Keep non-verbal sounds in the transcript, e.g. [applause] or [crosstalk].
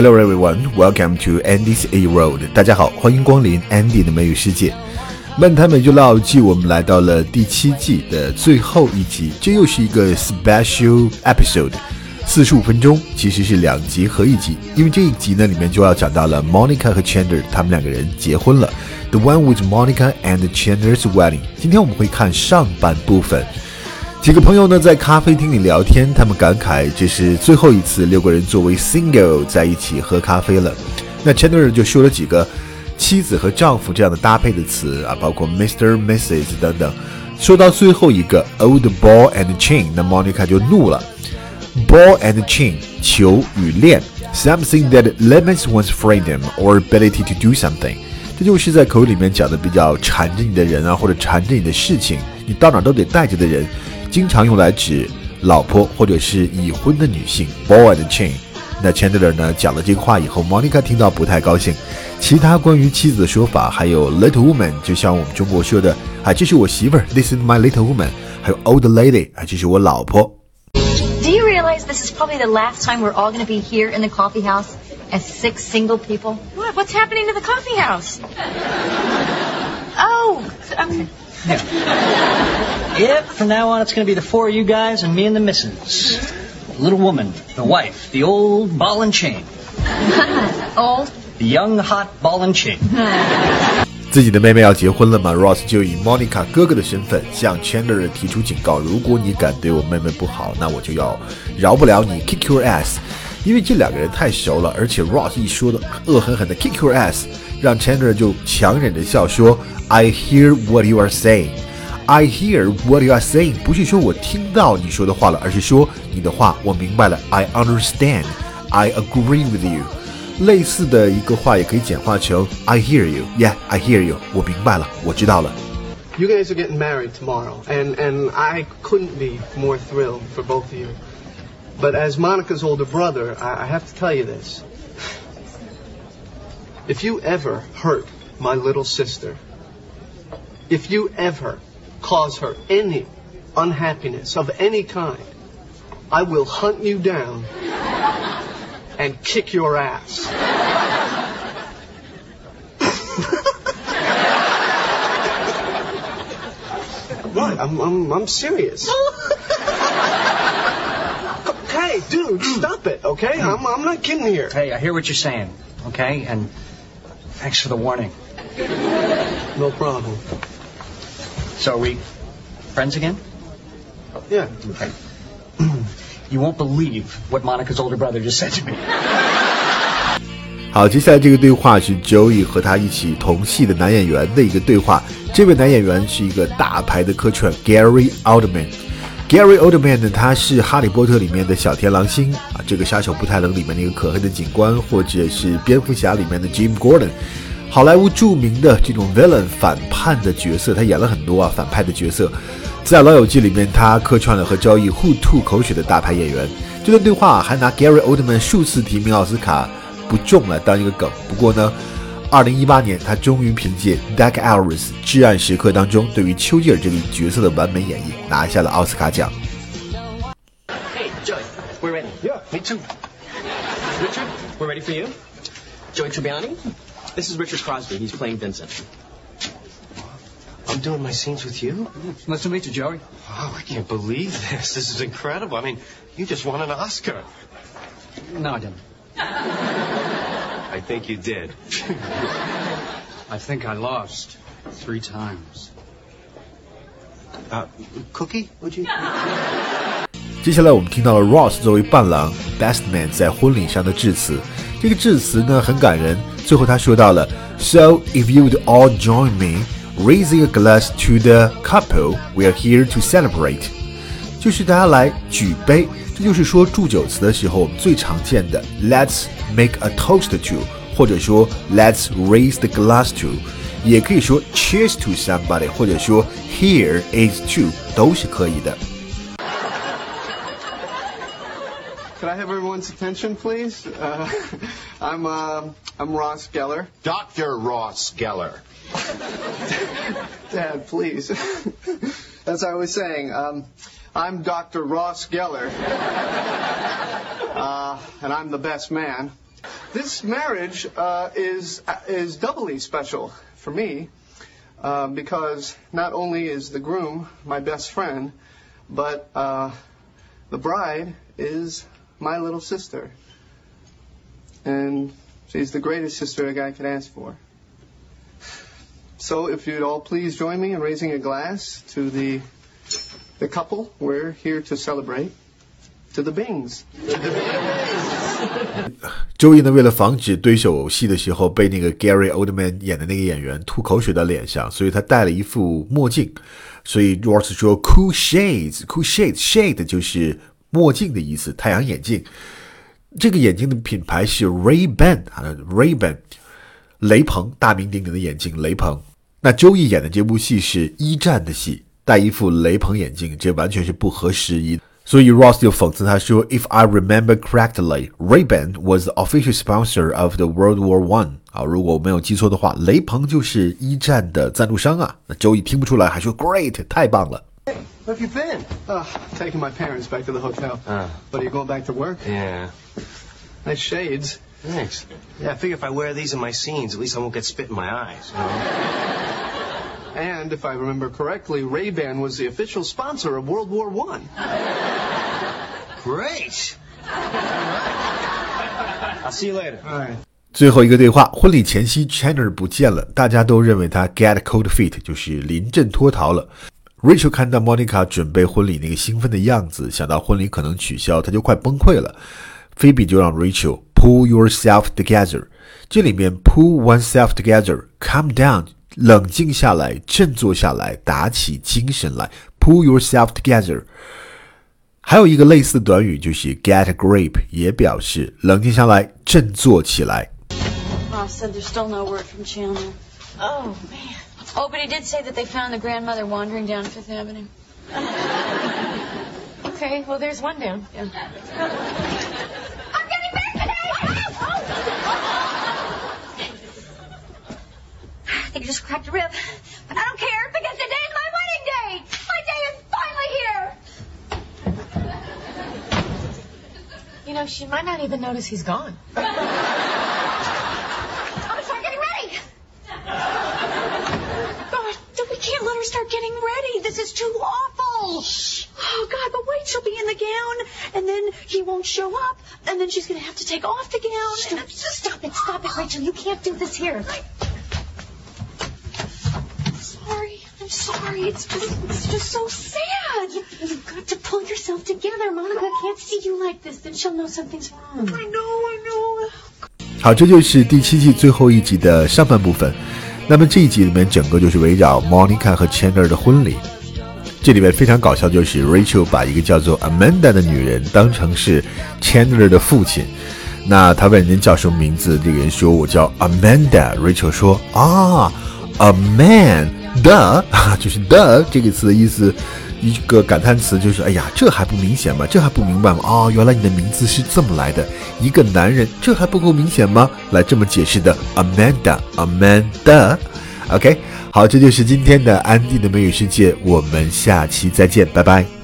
Hello everyone, welcome to Andy's A Road。大家好，欢迎光临 Andy 的美语世界。漫谈美剧老季，我们来到了第七季的最后一集，这又是一个 special episode，四十五分钟，其实是两集合一集，因为这一集呢里面就要讲到了 Monica 和 Chandler 他们两个人结婚了，The one with Monica and Chandler's wedding。今天我们会看上半部分。几个朋友呢在咖啡厅里聊天，他们感慨这是最后一次六个人作为 single 在一起喝咖啡了。那 Chandler 就说了几个妻子和丈夫这样的搭配的词啊，包括 Mr、Mrs 等等。说到最后一个 old ball and chain，那 Monica 就怒了。Ball and chain，球与链，something that limits one's freedom or ability to do something。这就是在口语里面讲的比较缠着你的人啊，或者缠着你的事情，你到哪都得带着的人。经常用来指老婆或者是已婚的女性。Ball and chain。那 Chandler 呢讲了这个话以后，Monica 听到不太高兴。其他关于妻子的说法还有 little woman，就像我们中国说的啊，这是我媳妇儿，This is my little woman。还有 old lady，啊，这是我老婆。Do you realize this is probably the last time we're all going to be here in the coffee house as six single people? What? What's happening to the coffee house? [laughs] oh, um, Yeah. Yep, from now on it's going to be the four of you guys and me and the missus. The little woman, the wife, the old ball and chain. [laughs] old. The young hot ball and chain. [laughs] 自己的妹妹要结婚了嘛，Ross 就以 Monica 哥哥的身份向 Chandler 提出警告：如果你敢对我妹妹不好，那我就要饶不了你，kick your ass。因为这两个人太熟了，而且 Ross 一说的恶狠狠的 kick your ass，让 Chandler 就强忍着笑说：“I hear what you are saying. I hear what you are saying。”不是说我听到你说的话了，而是说你的话我明白了。I understand. I agree with you。类似的一个话也可以简化成 I hear you. Yeah, I hear you. 我明白了，我知道了。 You guys are getting married tomorrow, and, and I couldn't be more thrilled for both of you. But as Monica's older brother, I, I have to tell you this. If you ever hurt my little sister, if you ever cause her any unhappiness of any kind, I will hunt you down and kick your ass. What? I'm, I'm, I'm serious. hey, dude, stop it, okay? I'm, I'm not kidding here. Hey, I hear what you're saying, okay? And thanks for the warning. No problem. So are we friends again? Yeah. Okay. you won't believe what Monica's older brother just said to me. 好，接下来这个对话是 Joey 和他一起同戏的男演员的一个对话。这位男演员是一个大牌的客串 Gary Oldman。Gary Oldman 呢，他是《哈利波特》里面的小天狼星啊，这个杀手不太冷里面那个可恨的警官，或者是蝙蝠侠里面的 Jim Gordon，好莱坞著名的这种 villain 反叛的角色，他演了很多啊反派的角色。在《老友记》里面，他客串了和交易互吐口水的大牌演员。这段对话还拿 Gary Oldman 数次提名奥斯卡不中来当一个梗。不过呢，二零一八年他终于凭借《Dark Hours》至暗时刻当中对于丘吉尔这个角色的完美演绎，拿下了奥斯卡奖。Hey, Joey, we're ready. Yeah, me too. Richard, we're ready for you. Joey Tribbiani, this is Richard Crosby. He's playing Vincent. I'm doing my scenes with you? Nice to meet you, Joey. Wow, I can't believe this. This is incredible. I mean, you just won an Oscar. No, I didn't. I think you did. [laughs] I think I lost three times. Uh, cookie, would you? 接下来我们听到了 Ross 作为伴郎 Best Man 在婚礼上的致辞。这个致辞呢很感人， 最后他说到了：“So if you would all join me, raising a glass to the couple, we are here to celebrate。”就是大家来举杯，这就是说祝酒词的时候我们最常见的 “Let's make a toast to”，或者说 “Let's raise the glass to”，也可以说 “Cheers to somebody”，或者说 “Here is to”，都是可以的。 Could I have everyone's attention, please? Uh, [laughs] I'm uh, I'm Ross Geller. Dr. Ross Geller. [laughs] Dad, please. [laughs] As I was saying, um, I'm Dr. Ross Geller, uh, and I'm the best man. This marriage uh, is is doubly special for me uh, because not only is the groom my best friend, but uh, the bride is my little sister, and she's the greatest sister a guy could ask for. So, if you'd all please join me in raising a glass to the the couple we're here to celebrate. To the Bings. [laughs] 周易呢，为了防止对手戏的时候被那个 Gary Oldman 演的那个演员吐口水到脸上，所以他戴了一副墨镜。所以 Ross 说 “cool shades”，“cool shades”，“shade” 就是 墨镜的意思，太阳眼镜。这个眼镜的品牌是 Ray Ban 啊，Ray Ban，雷朋，大名鼎鼎的眼镜，雷朋。那周易演的这部戏是一战的戏，戴一副雷朋眼镜，这完全是不合时宜。所以 Ross 就讽刺他说：“If I remember correctly, Ray-Ban was the official sponsor of the World War One。啊，如果我没有记错的话，雷朋就是一战的赞助商啊。那周易听不出来，还说 Great，太棒了。Where have you been? Uh, taking my parents back to the hotel. Uh. But are you going back to work? Yeah. Nice shades. Thanks. Yeah, I figure if I wear these in my scenes, at least I won't get spit in my eyes. You know? And if I remember correctly, Ray-Ban was the official sponsor of World War One. Great. I'll see you later. All right. 最后一个对话，婚礼前夕，Chandler 不见了，大家都认为他 get cold feet，就是临阵脱逃了。 Rachel 看到 Monica 准备婚礼那个兴奋的样子，想到婚礼可能取消，她就快崩溃了。Phoebe 就让 Rachel pull yourself together，这里面 pull oneself together，calm down。冷静下来，振作下来，打起精神来，pull yourself together。还有一个类似的短语就是 get a grip，也表示冷静下来，振作起来。Ross said there's still no word from Chandler. Oh, man. Oh, but he did say that they found the grandmother wandering down Fifth Avenue. [laughs] okay, well, there's one down. Yeah. I'm getting back today! I think you just cracked a rib. But I don't care because today is my wedding day! My day is finally here! You know, she might not even notice he's gone. [laughs] I'm gonna start getting ready! God, we can't let her start getting ready. This is too awful. Oh, God, but wait, she'll be in the gown, and then he won't show up, and then she's going to have to take off the gown. Stop, stop it, stop it, Rachel. You can't do this here. Sorry, I'm sorry. It's just, it's just so sad. You've got to pull yourself together. Monica can't see you like this. Then she'll know something's wrong. I know, I know. 好，这就是第七季最后一集的上半部分。 那么这一集里面整个就是围绕 Monica 和 Chandler 的婚礼。这里面非常搞笑，就是 Rachel 把一个叫做 Amanda 的女人当成是 Chandler 的父亲。那他问人叫什么名字，这个人说我叫 Amanda。Rachel 说啊，Amanda，[laughs] 就是 the 这个词的意思。一个感叹词就是，哎呀，这还不明显吗？这还不明白吗？哦，原来你的名字是这么来的。一个男人，这还不够明显吗？来这么解释的，Amanda，Amanda。OK，好，这就是今天的安迪的美语世界，我们下期再见，拜拜。